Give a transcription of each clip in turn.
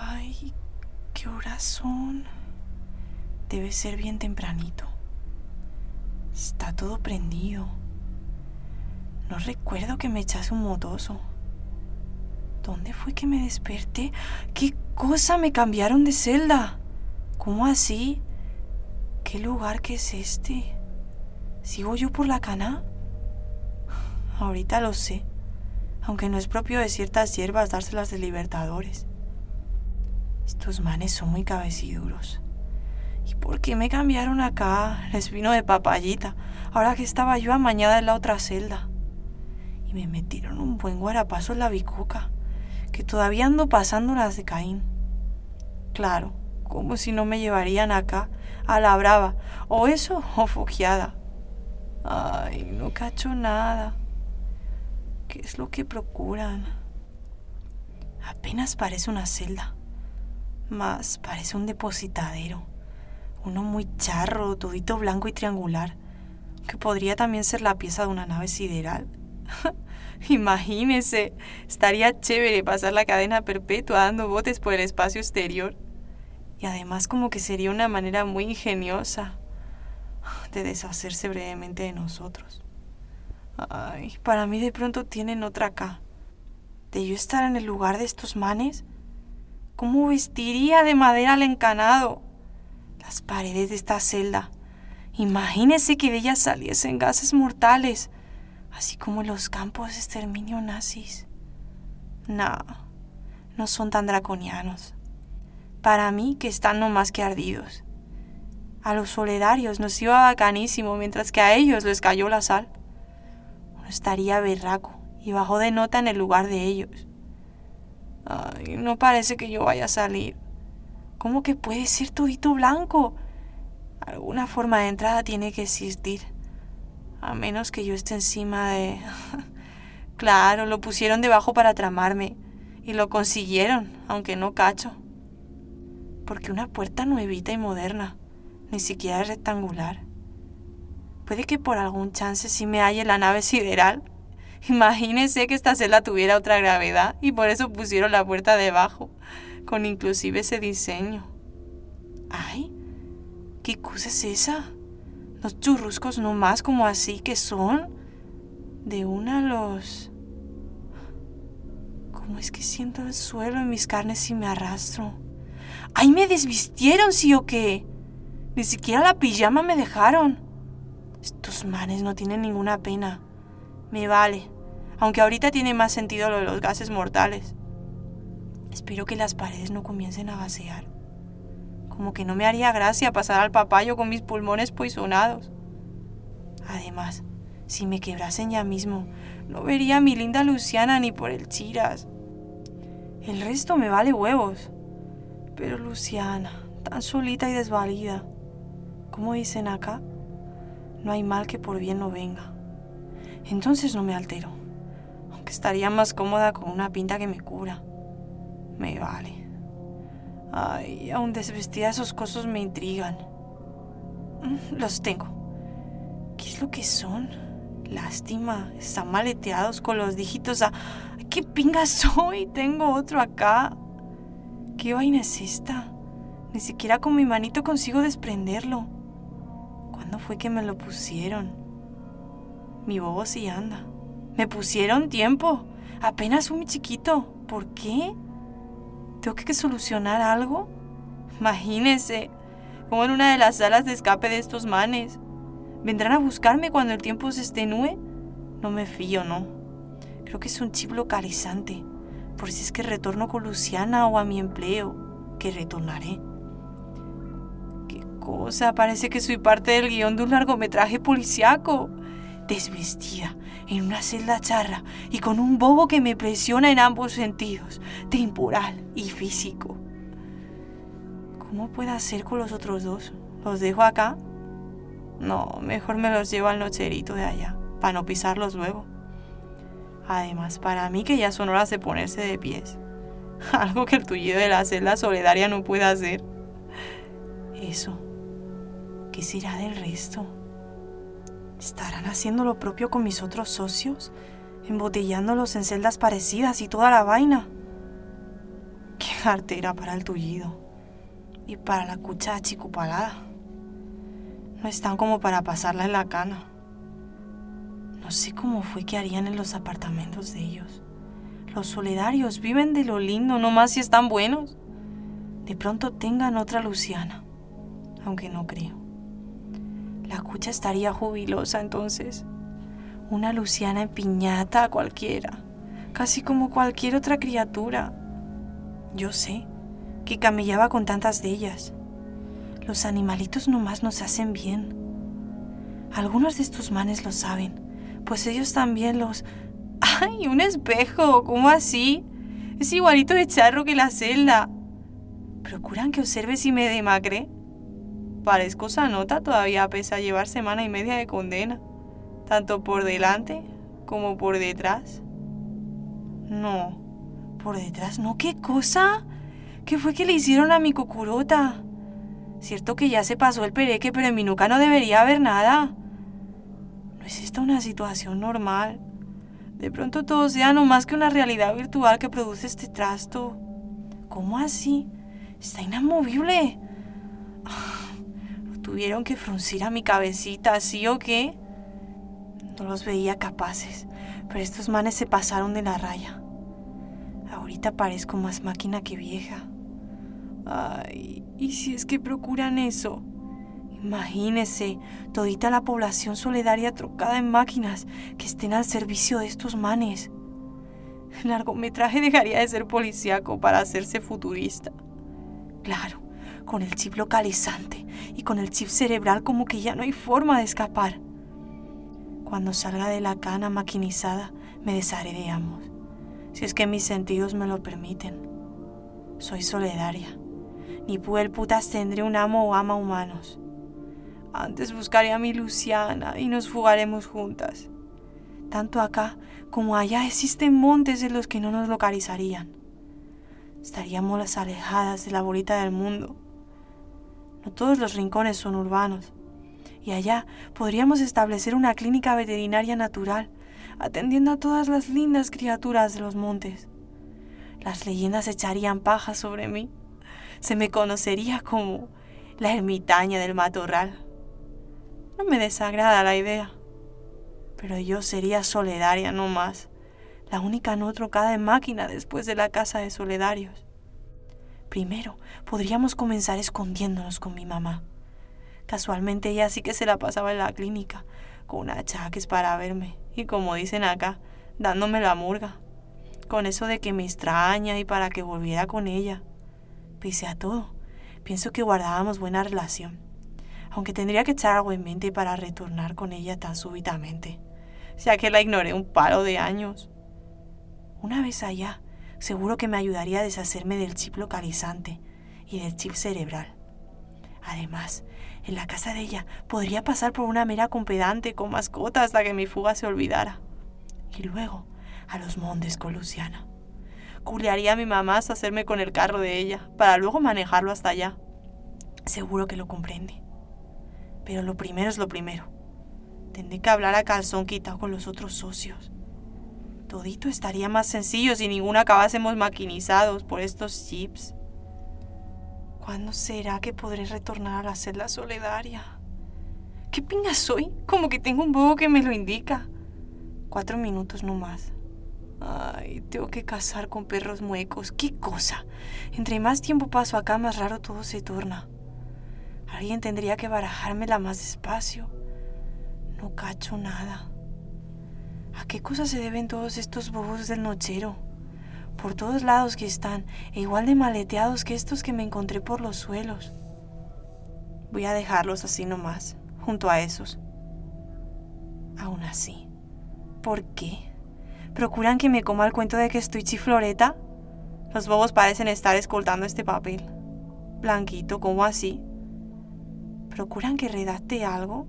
Ay, ¿qué horas son? Debe ser bien tempranito. Está todo prendido. No recuerdo que me echase un motoso. ¿Dónde fue que me desperté? ¿Qué cosa me cambiaron de celda? ¿Cómo así? ¿Qué lugar que es este? ¿Sigo yo por la cana? Ahorita lo sé, aunque no es propio de ciertas hierbas dárselas de libertadores. Estos manes son muy cabeciduros. ¿Y por qué me cambiaron acá? Les vino de papayita, ahora que estaba yo amañada en la otra celda. Y me metieron un buen guarapazo en la bicoca, que todavía ando pasando las de Caín. Claro, como si no me llevarían acá, a la brava, o eso, o fogiada. Ay, no cacho nada. ¿Qué es lo que procuran? Apenas parece una celda, más parece un depositadero. Uno muy charro, todito blanco y triangular, que podría también ser la pieza de una nave sideral. Imagínese, estaría chévere pasar la cadena perpetua dando botes por el espacio exterior. Y además como que sería una manera muy ingeniosa de deshacerse brevemente de nosotros. Ay, para mí de pronto tienen otra acá. De yo estar en el lugar de estos manes, ¿cómo vestiría de madera al encanado? Las paredes de esta celda. Imagínese que de ellas saliesen gases mortales, así como los campos de exterminio nazis. No, no son tan draconianos. Para mí que están no más que ardidos. A los soledarios nos iba bacanísimo, mientras que a ellos les cayó la sal. Uno estaría berraco y bajó de nota en el lugar de ellos. No parece que yo vaya a salir. ¿Cómo que puede ser todito blanco? Alguna forma de entrada tiene que existir. A menos que yo esté encima de... claro, lo pusieron debajo para tramarme. Y lo consiguieron, aunque no cacho. Porque una puerta nuevita y moderna ni siquiera rectangular. Puede que por algún chance sí me halle la nave sideral. Imagínese que esta celda tuviera otra gravedad y por eso pusieron la puerta debajo, con inclusive ese diseño. ¡Ay! ¿Qué cosa es esa? Los churruscos no más como así que son. De una los... ¿Cómo es que siento el suelo en mis carnes y me arrastro? ¡Ay, me desvistieron, sí o qué! Ni siquiera la pijama me dejaron. Estos manes no tienen ninguna pena. Me vale. Aunque ahorita tiene más sentido lo de los gases mortales. Espero que las paredes no comiencen a gasear. Como que no me haría gracia pasar al papayo con mis pulmones poisonados. Además, si me quebrasen ya mismo, no vería a mi linda Luciana ni por el chiras. El resto me vale huevos. Pero Luciana, tan solita y desvalida. ¿Cómo dicen acá? No hay mal que por bien no venga. Entonces no me altero, aunque estaría más cómoda con una pinta que me cubra. Me vale. Ay, aún desvestida esos cosos me intrigan. Mm, los tengo. ¿Qué es lo que son? Lástima, están maleteados con los dígitos a... ¿Qué pinga soy? Tengo otro acá. ¿Qué vaina es esta? Ni siquiera con mi manito consigo desprenderlo. ¿Cuándo fue que me lo pusieron? Mi bobo sí anda. Me pusieron tiempo. Apenas un chiquito. ¿Por qué? ¿Tengo que solucionar algo? Imagínese, como en una de las salas de escape de estos manes. ¿Vendrán a buscarme cuando el tiempo se estenúe? No me fío, ¿no? Creo que es un chip localizante, por si es que retorno con Luciana o a mi empleo, que retornaré cosa, parece que soy parte del guion de un largometraje policiaco. Desvestida, en una celda charra y con un bobo que me presiona en ambos sentidos, temporal y físico. ¿Cómo puedo hacer con los otros dos? ¿Los dejo acá? No, mejor me los llevo al nocherito de allá, para no pisarlos luego. Además, para mí que ya son horas de ponerse de pies. Algo que el tullido de la celda solidaria no puede hacer. Eso ¿Qué será del resto? ¿Estarán haciendo lo propio con mis otros socios? ¿Embotellándolos en celdas parecidas y toda la vaina? ¿Qué artera para el tullido y para la cucha achicupalada. No están como para pasarla en la cana. No sé cómo fue que harían en los apartamentos de ellos. Los solidarios viven de lo lindo, no más si están buenos. De pronto tengan otra Luciana, aunque no creo. La cucha estaría jubilosa entonces. Una Luciana en piñata cualquiera, casi como cualquier otra criatura. Yo sé que camellaba con tantas de ellas. Los animalitos nomás nos hacen bien. Algunos de estos manes lo saben, pues ellos también los... ¡Ay, un espejo! ¿Cómo así? Es igualito de charro que la celda. ¿Procuran que observe si me demacre? Parezco sanota todavía pese a llevar semana y media de condena, tanto por delante como por detrás. No, por detrás no, ¿qué cosa? ¿Qué fue que le hicieron a mi cucurota? Cierto que ya se pasó el pereque, pero en mi nuca no debería haber nada. ¿No es esta una situación normal? De pronto todo sea no más que una realidad virtual que produce este trasto. ¿Cómo así? Está inamovible. Tuvieron que fruncir a mi cabecita, ¿sí o qué? No los veía capaces, pero estos manes se pasaron de la raya. Ahorita parezco más máquina que vieja. Ay, ¿y si es que procuran eso? Imagínese, todita la población solidaria trocada en máquinas que estén al servicio de estos manes. El largometraje dejaría de ser policíaco para hacerse futurista. Claro, con el chip localizante y con el chip cerebral como que ya no hay forma de escapar. Cuando salga de la cana maquinizada, me desharé si es que mis sentidos me lo permiten. Soy solidaria. Ni puel putas tendré un amo o ama humanos. Antes buscaré a mi Luciana y nos fugaremos juntas. Tanto acá como allá existen montes en los que no nos localizarían. Estaríamos las alejadas de la bolita del mundo. No todos los rincones son urbanos. Y allá podríamos establecer una clínica veterinaria natural, atendiendo a todas las lindas criaturas de los montes. Las leyendas echarían paja sobre mí se me conocería como la ermitaña del matorral. No me desagrada la idea, pero yo sería solidaria no más, la única no trocada en máquina después de la casa de soledarios. Primero, podríamos comenzar escondiéndonos con mi mamá. Casualmente ella sí que se la pasaba en la clínica, con achaques para verme, y como dicen acá, dándome la murga, con eso de que me extraña y para que volviera con ella. Pese a todo, pienso que guardábamos buena relación, aunque tendría que echar algo en mente para retornar con ella tan súbitamente, ya que la ignoré un paro de años. Una vez allá, seguro que me ayudaría a deshacerme del chip localizante y del chip cerebral. Además, en la casa de ella podría pasar por una mera compedante con mascota hasta que mi fuga se olvidara. Y luego a los montes con Luciana culearía a mi mamá hasta hacerme con el carro de ella, para luego manejarlo hasta allá. Seguro que lo comprende. Pero lo primero es lo primero. Tendré que hablar a calzón quitado con los otros socios. Todito estaría más sencillo si ninguno acabásemos maquinizados por estos chips. ¿Cuándo será que podré retornar a la celda solidaria? ¿Qué pinga soy? Como que tengo un bobo que me lo indica. Cuatro minutos no más. Ay, tengo que cazar con perros muecos. ¿Qué cosa? Entre más tiempo paso acá, más raro todo se torna. Alguien tendría que barajármela más despacio. No cacho nada. ¿A qué cosa se deben todos estos bobos del nochero? Por todos lados que están, e igual de maleteados que estos que me encontré por los suelos. Voy a dejarlos así nomás, junto a esos. Aún así, ¿por qué? ¿Procuran que me coma el cuento de que estoy chifloreta? Los bobos parecen estar escoltando este papel. Blanquito, ¿cómo así? ¿Procuran que redacte algo?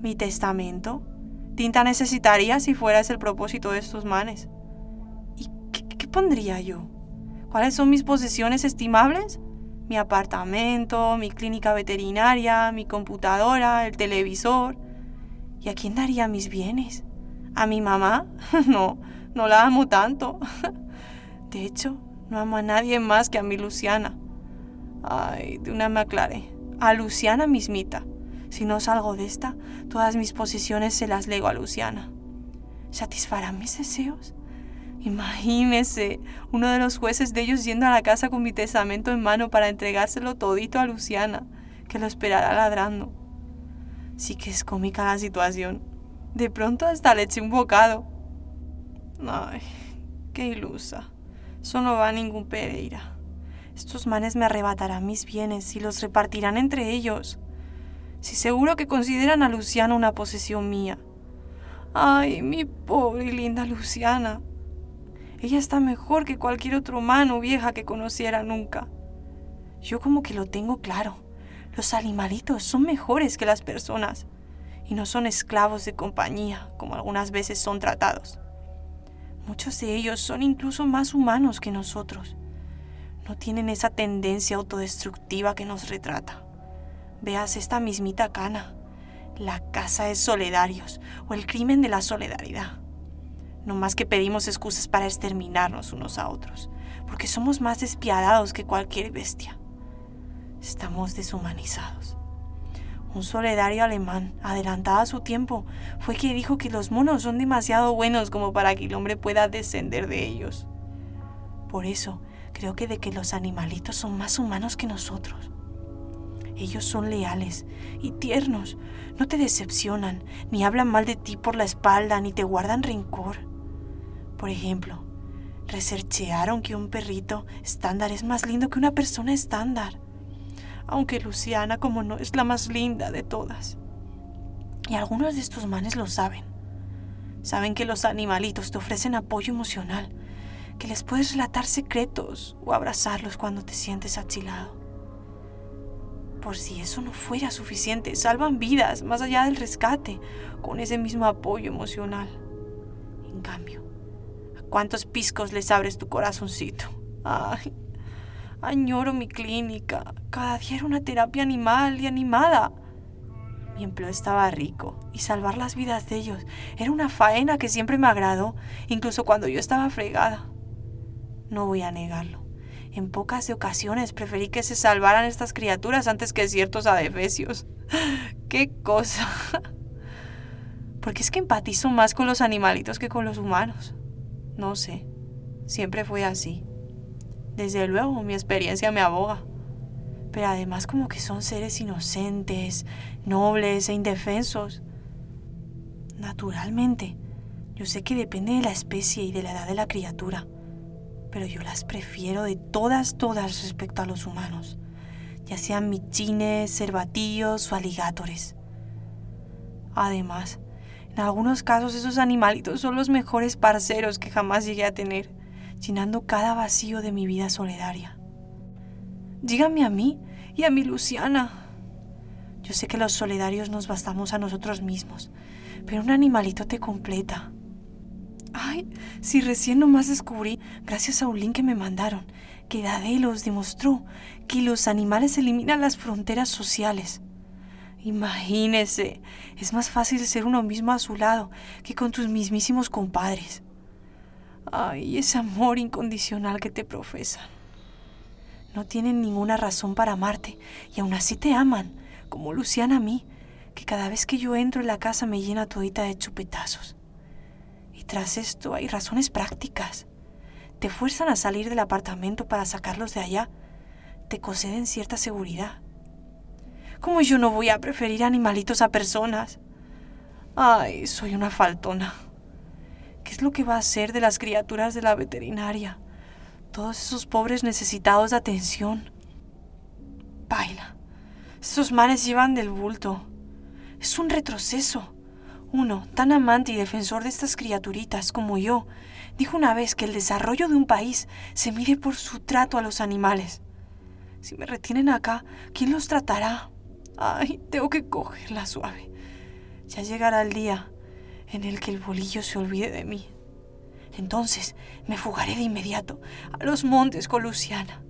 ¿Mi testamento? Tinta necesitaría si fuera ese el propósito de estos manes. ¿Y qué, pondría yo? ¿Cuáles son mis posesiones estimables? Mi apartamento, mi clínica veterinaria, mi computadora, el televisor. ¿Y a quién daría mis bienes? ¿A mi mamá? no, no la amo tanto. De hecho, No amo a nadie más que a mi Luciana. Ay, de una me aclaré. A Luciana mismita. Si no salgo de esta, todas mis posesiones se las lego a Luciana. ¿Satisfarán mis deseos? Imagínese uno de los jueces de ellos yendo a la casa con mi testamento en mano para entregárselo todito a Luciana, que lo esperará ladrando. Sí que es cómica la situación. De pronto hasta le eché un bocado. Ay, qué ilusa. Eso no va a ningún Pereira. Estos manes me arrebatarán mis bienes y los repartirán entre ellos. Si seguro que consideran a Luciana una posesión mía. Ay, mi pobre y linda Luciana. Ella está mejor que cualquier otro humano vieja que conociera nunca. Yo como que lo tengo claro. Los animalitos son mejores que las personas y no son esclavos de compañía como algunas veces son tratados. Muchos de ellos son incluso más humanos que nosotros. No tienen esa tendencia autodestructiva que nos retrata. Veas esta mismita cana, la casa de soledarios o el crimen de la solidaridad. No más que pedimos excusas para exterminarnos unos a otros, porque somos más despiadados que cualquier bestia. Estamos deshumanizados. Un solidario alemán, adelantado a su tiempo, fue quien dijo que los monos son demasiado buenos como para que el hombre pueda descender de ellos. Por eso, creo que de que los animalitos son más humanos que nosotros. Ellos son leales y tiernos, no te decepcionan, ni hablan mal de ti por la espalda, ni te guardan rencor. Por ejemplo, researchearon que un perrito estándar es más lindo que una persona estándar, aunque Luciana como no es la más linda de todas. Y algunos de estos manes lo saben. Saben que los animalitos te ofrecen apoyo emocional, que les puedes relatar secretos o abrazarlos cuando te sientes achilado. Por si eso no fuera suficiente, salvan vidas más allá del rescate con ese mismo apoyo emocional. En cambio, ¿Cuántos piscos les abres tu corazoncito? Ay, añoro mi clínica. Cada día era una terapia animal y animada. Mi empleo estaba rico y salvar las vidas de ellos era una faena que siempre me agradó, incluso cuando yo estaba fregada. No voy a negarlo. En pocas ocasiones preferí que se salvaran estas criaturas antes que ciertos adefesios. ¡Qué cosa! Porque es que empatizo más con los animalitos que con los humanos. No sé, siempre fue así. Desde luego, mi experiencia me aboga. Pero además como que son seres inocentes, nobles e indefensos. Naturalmente, yo sé que depende de la especie y de la edad de la criatura, pero yo las prefiero de todas, todas respecto a los humanos, ya sean michines, cervatillos o aligatores. Además, en algunos casos esos animalitos son los mejores parceros que jamás llegué a tener, llenando cada vacío de mi vida solidaria. Dígame a mí y a mi Luciana. Yo sé que los solidarios nos bastamos a nosotros mismos, pero un animalito te completa. Ay, si recién nomás descubrí, gracias a un link que me mandaron, que Dadelos demostró que los animales eliminan las fronteras sociales. Imagínese, es más fácil ser uno mismo a su lado que con tus mismísimos compadres. Ay, ese amor incondicional que te profesan. No tienen ninguna razón para amarte y aún así te aman, como Luciana a mí, que cada vez que yo entro en la casa me llena todita de chupetazos. Y tras esto hay razones prácticas. Te fuerzan a salir del apartamento para sacarlos de allá. Te conceden cierta seguridad ¿Cómo yo no voy a preferir animalitos a personas? Ay, soy una faltona. ¿Qué es lo que va a hacer de las criaturas de la veterinaria? Todos esos pobres necesitados de atención. Baila. Esos manes llevan del bulto. Es un retroceso. Uno, tan amante y defensor de estas criaturitas como yo, dijo una vez que el desarrollo de un país se mide por su trato a los animales. Si me retienen acá, ¿quién los tratará? Ay, tengo que cogerla suave. Ya llegará el día en el que el bolillo se olvide de mí. Entonces me fugaré de inmediato a los montes con Luciana.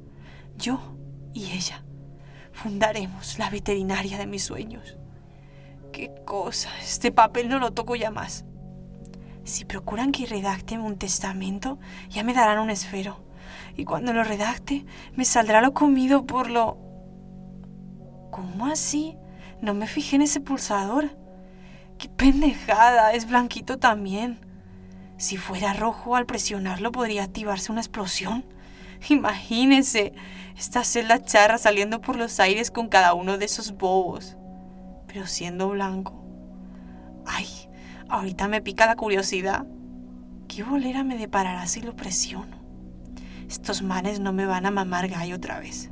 Yo y ella fundaremos la veterinaria de mis sueños. Qué cosa, este papel no lo toco ya más. Si procuran que redacte un testamento, ya me darán un esfero. Y cuando lo redacte, me saldrá lo comido por lo... ¿Cómo así? No me fijé en ese pulsador. ¡Qué pendejada! Es blanquito también. Si fuera rojo, al presionarlo podría activarse una explosión. Imagínense, esta celda charra saliendo por los aires con cada uno de esos bobos. Pero siendo blanco. Ay, ahorita me pica la curiosidad. ¿Qué bolera me deparará si lo presiono? Estos manes no me van a mamar gallo otra vez.